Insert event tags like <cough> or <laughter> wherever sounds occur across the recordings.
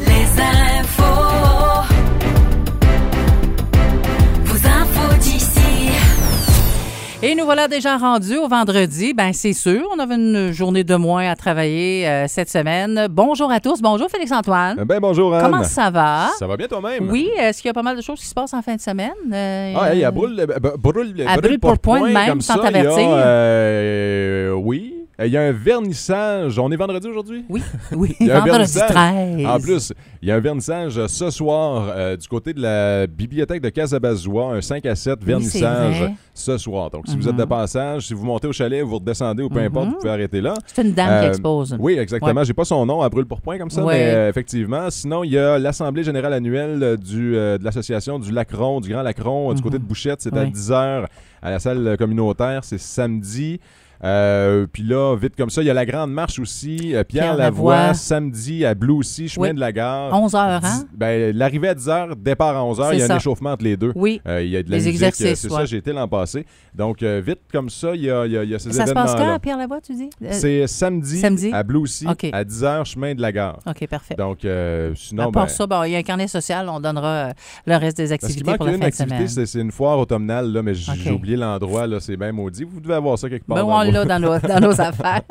Les infos. Vos infos d'ici. Et nous voilà déjà rendus au vendredi. Ben c'est sûr, on avait une journée de moins à travailler euh, cette semaine. Bonjour à tous. Bonjour Félix-Antoine. Ben bonjour Anne. Comment ça va? Ça va bien toi-même? Oui, est-ce qu'il y a pas mal de choses qui se passent en fin de semaine? Euh, Ah, hey, à brûle, euh, b- brûle, À brûle pour point de même, comme sans ça, il y a, euh. Il y a un vernissage. On est vendredi aujourd'hui? Oui, <laughs> oui, Il y a un vendredi vernissage. 13. En plus, il y a un vernissage euh, ce soir euh, du côté de la bibliothèque de Casabazois, un 5 à 7 Oui, vernissage ce soir. Donc, si vous êtes de passage, si vous montez au chalet, vous redescendez ou peu importe, vous pouvez arrêter là. C'est une dame qui Euh, expose. Oui, exactement. J'ai pas son nom à brûle pour point comme ça, Ouais. mais euh, effectivement. Sinon, il y a l'Assemblée générale annuelle du, de l'Association du Lacron, du Grand Lacron, du côté de Bouchette. C'est à Oui. 10h à la salle communautaire. C'est samedi. Euh, puis là, vite comme ça, il y a la grande marche aussi. euh, Pierre, Pierre Lavoie, Lavoie. samedi à Blue aussi, chemin Oui. de la gare. 11 heures, hein? Ben, L'arrivée à 10h, départ à 11h. C'est Il y a ça. un échauffement entre les deux. Oui. Euh, il y a de la Les musique. exercices, C'est ouais. ça, j'ai été l'an passé. Donc, euh, vite comme ça, il y a, il y a- il y a ces Ça se passe quand, à Pierre Lavoie, tu dis? C'est samedi, samedi? à Blue aussi, à 10h, chemin de la gare. OK, parfait. Donc, sinon, à part ben, ça, bon, il y a un carnet social, on donnera le reste des parce activités manque pour la une fin de semaine. c'est une foire automnale, là, mais j'ai oublié l'endroit, c'est bien maudit. Vous devez avoir ça quelque part. Ben, l'a dans nos, dans nos <laughs> affaires.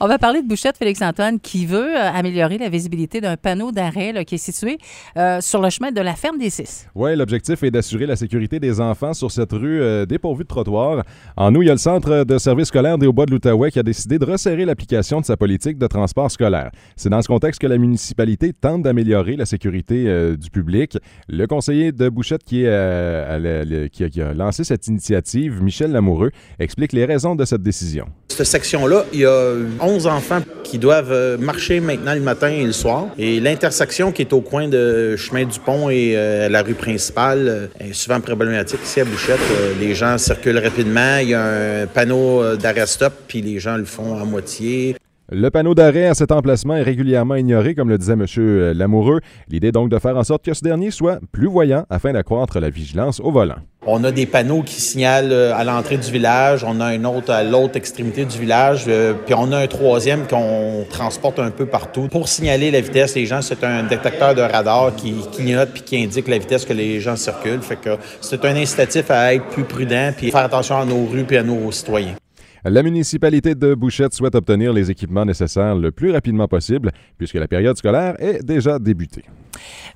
On va parler de Bouchette Félix-Antoine qui veut euh, améliorer la visibilité d'un panneau d'arrêt qui est situé euh, sur le chemin de la ferme des Six. Oui, l'objectif est d'assurer la sécurité des enfants sur cette rue euh, dépourvue de trottoir. En nous, il y a le Centre de services scolaires des Hauts-Bois de l'Outaouais qui a décidé de resserrer l'application de sa politique de transport scolaire. C'est dans ce contexte que la municipalité tente d'améliorer la sécurité euh, du public. Le conseiller de Bouchette qui, est, à la- le- qui a, qui a lancé cette initiative, Michel Lamoureux, explique les raisons de cette décision. Cette section-là, il y a 11 enfants qui doivent euh, marcher maintenant le matin et le soir. Et l'intersection qui est au coin de Chemin du Pont et euh, la rue principale euh, est souvent problématique ici à Bouchette. Les gens circulent rapidement, il y a un panneau d'arrêt-stop, puis les gens le font à moitié. Le panneau d'arrêt à cet emplacement est régulièrement ignoré, comme le disait M. Lamoureux. L'idée donc de faire en sorte que ce dernier soit plus voyant afin d'accroître la vigilance au volant. On a des panneaux qui signalent euh, à l'entrée du village, on a un autre à l'autre extrémité du village, euh, puis on a un troisième qu'on transporte un peu partout. Pour signaler la vitesse, les gens, c'est un détecteur de radar qui clignote puis qui indique la vitesse que les gens circulent. Fait que c'est un incitatif à être plus prudent puis faire attention à nos rues puis à nos citoyens. La municipalité de Bouchette souhaite obtenir les équipements nécessaires le plus rapidement possible, puisque la période scolaire est déjà débutée.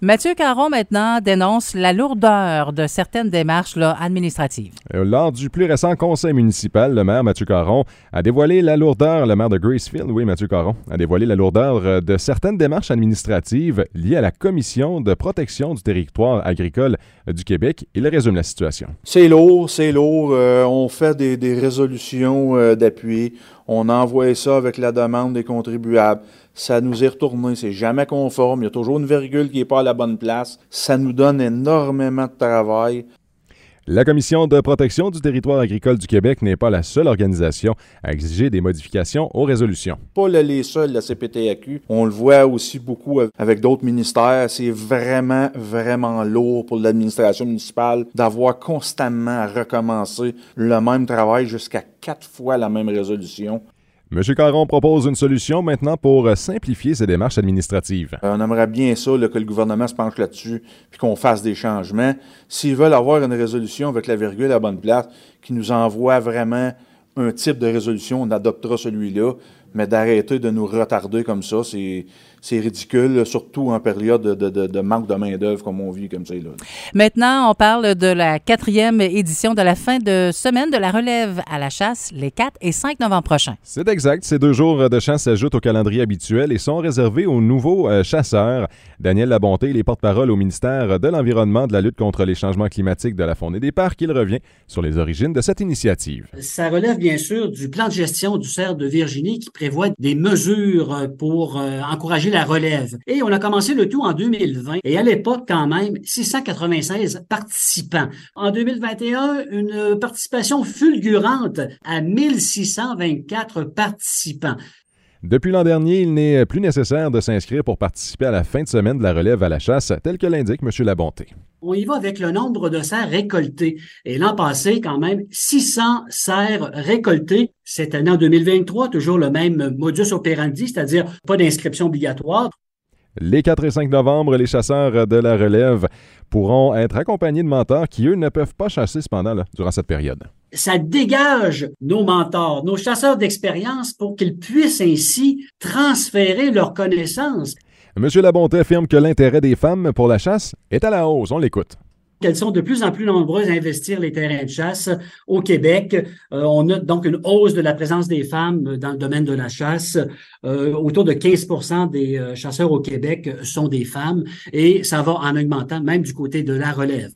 Mathieu Caron, maintenant, dénonce la lourdeur de certaines démarches là, administratives. Euh, Lors du plus récent conseil municipal, le maire Mathieu Caron a dévoilé la lourdeur, le maire de Gracefield, oui, Mathieu Caron, a dévoilé la lourdeur euh, de certaines démarches administratives liées à la Commission de protection du territoire agricole euh, du Québec. Il résume la situation. C'est lourd, c'est lourd. Euh, on fait des, des résolutions euh, d'appui. On envoie ça avec la demande des contribuables. Ça nous est retourné. C'est jamais conforme. Il y a toujours une virgule qui n'est pas à la bonne place. Ça nous donne énormément de travail. La Commission de protection du territoire agricole du Québec n'est pas la seule organisation à exiger des modifications aux résolutions. Pas le- les seuls, la CPTAQ. On le voit aussi beaucoup avec d'autres ministères. C'est vraiment, vraiment lourd pour l'administration municipale d'avoir constamment à recommencer le même travail jusqu'à quatre fois la même résolution. M. Caron propose une solution maintenant pour euh, simplifier ces démarches administratives. Euh, On aimerait bien ça, que le gouvernement se penche là-dessus, puis qu'on fasse des changements. S'ils veulent avoir une résolution avec la virgule à la bonne place, qui nous envoie vraiment un type de résolution, on adoptera celui-là. Mais d'arrêter de nous retarder comme ça, c'est c'est ridicule, surtout en période de, de- de- manque de main-d'œuvre comme on vit comme ça. Là. Maintenant, on parle de la quatrième édition de la fin de semaine de la relève à la chasse les 4 et 5 novembre prochains. C'est exact. Ces deux jours de chasse s'ajoutent au calendrier habituel et sont réservés aux nouveaux euh, chasseurs. Daniel Labonté, les porte-parole au ministère de l'Environnement, de la lutte contre les changements climatiques, de la faune et des parcs, il revient sur les origines de cette initiative. Ça relève bien sûr du plan de gestion du cerf de Virginie qui des mesures euh, pour euh, encourager la relève. Et on a commencé le tout en 2020 et à l'époque quand même 696 participants. En 2021, une participation fulgurante à 1624 participants. Depuis l'an dernier, il n'est plus nécessaire de s'inscrire pour participer à la fin de semaine de la relève à la chasse, tel que l'indique M. Labonté. On y va avec le nombre de cerfs récoltés. Et l'an passé, quand même, 600 cerfs récoltés. Cette année, en 2023, toujours le même modus operandi, c'est-à-dire pas d'inscription obligatoire. Les 4 et 5 novembre, les chasseurs de la relève pourront être accompagnés de mentors qui, eux, ne peuvent pas chasser cependant là, durant cette période. Ça dégage nos mentors, nos chasseurs d'expérience pour qu'ils puissent ainsi transférer leurs connaissances. M. Labonté affirme que l'intérêt des femmes pour la chasse est à la hausse. On l'écoute qu'elles sont de plus en plus nombreuses à investir les terrains de chasse au Québec. Euh, on note donc une hausse de la présence des femmes dans le domaine de la chasse. Euh, autour de 15 des euh, chasseurs au Québec sont des femmes et ça va en augmentant même du côté de la relève.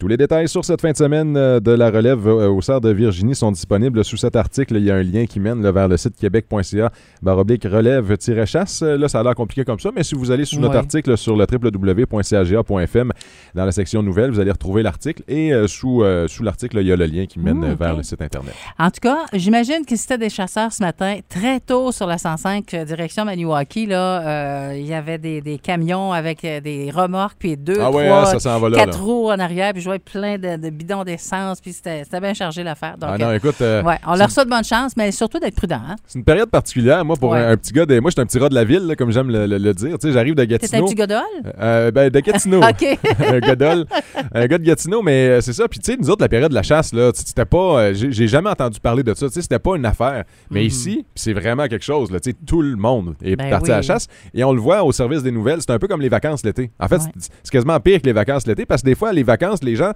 Tous les détails sur cette fin de semaine euh, de la relève euh, au Cerf de Virginie sont disponibles sous cet article. Il y a un lien qui mène vers le site québec.ca baroblique relève-chasse. Là, ça a l'air compliqué comme ça, mais si vous allez sous notre Ouais. article sur le www.caga.fm dans la section nouvelles, vous allez retrouver l'article et euh, sous, euh, sous l'article, il y a le lien qui mène Mmh, euh, vers le site Internet. En tout cas, j'imagine que c'était des chasseurs ce matin, très tôt sur la 105, euh, direction Maniwaki, là, euh, il y avait des, des camions avec euh, des remorques, puis deux, Ah ouais, trois, hein, ça quatre là. roues en arrière, puis voyais plein de, de bidons d'essence, puis c'était bien chargé l'affaire. Ah non, écoute, euh, euh, ouais, on leur souhaite bonne chance, mais surtout d'être prudent. Hein? c'est une période particulière. Moi, pour Ouais. un, un petit gars, de, moi, je suis un petit rat de la ville, là, comme j'aime le, le- le dire. Tu sais, j'arrive de T'es un Gatineau. petit godol? Euh, ben, de Gatineau. <laughs> OK. <laughs> un godol, un gars de Gatineau, mais c'est ça. Puis tu sais, nous autres, la période de la chasse, là, c'était pas, j'ai jamais entendu parler de ça. Tu sais, c'était pas une affaire. Mais Mhm. ici, c'est vraiment quelque chose. Là, tu sais, tout le monde est Ben parti à la chasse et on le voit au service des nouvelles. C'est un peu comme les vacances l'été. En fait, Ouais. c'est quasiment pire que les vacances l'été parce que des fois, les vacances, les gens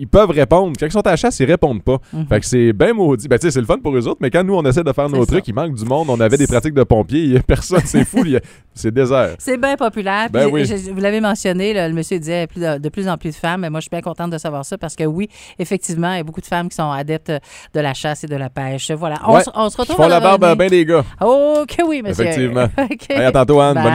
ils peuvent répondre. Quand ils sont à la chasse, ils répondent pas. Fait que c'est bien maudit. Ben, tu sais, c'est le fun pour eux autres, mais quand nous, on essaie de faire nos ça. trucs, il manque du monde. On avait des pratiques de pompiers, il y a personne, c'est fou, a- c'est désert. C'est bien populaire. Ben oui. je- vous l'avez mentionné, là, le monsieur disait plus de, de plus en plus de femmes, mais moi, je suis bien contente de savoir ça parce que oui, effectivement, il y a beaucoup de femmes qui sont adeptes de la chasse et de la pêche. Voilà. On, Ouais. se- on se Ils retrouve font la barbe à bien des gars. Oh, que oui, monsieur. Effectivement. <laughs> OK. Hey, à tantôt, Anne. Bye. Bonne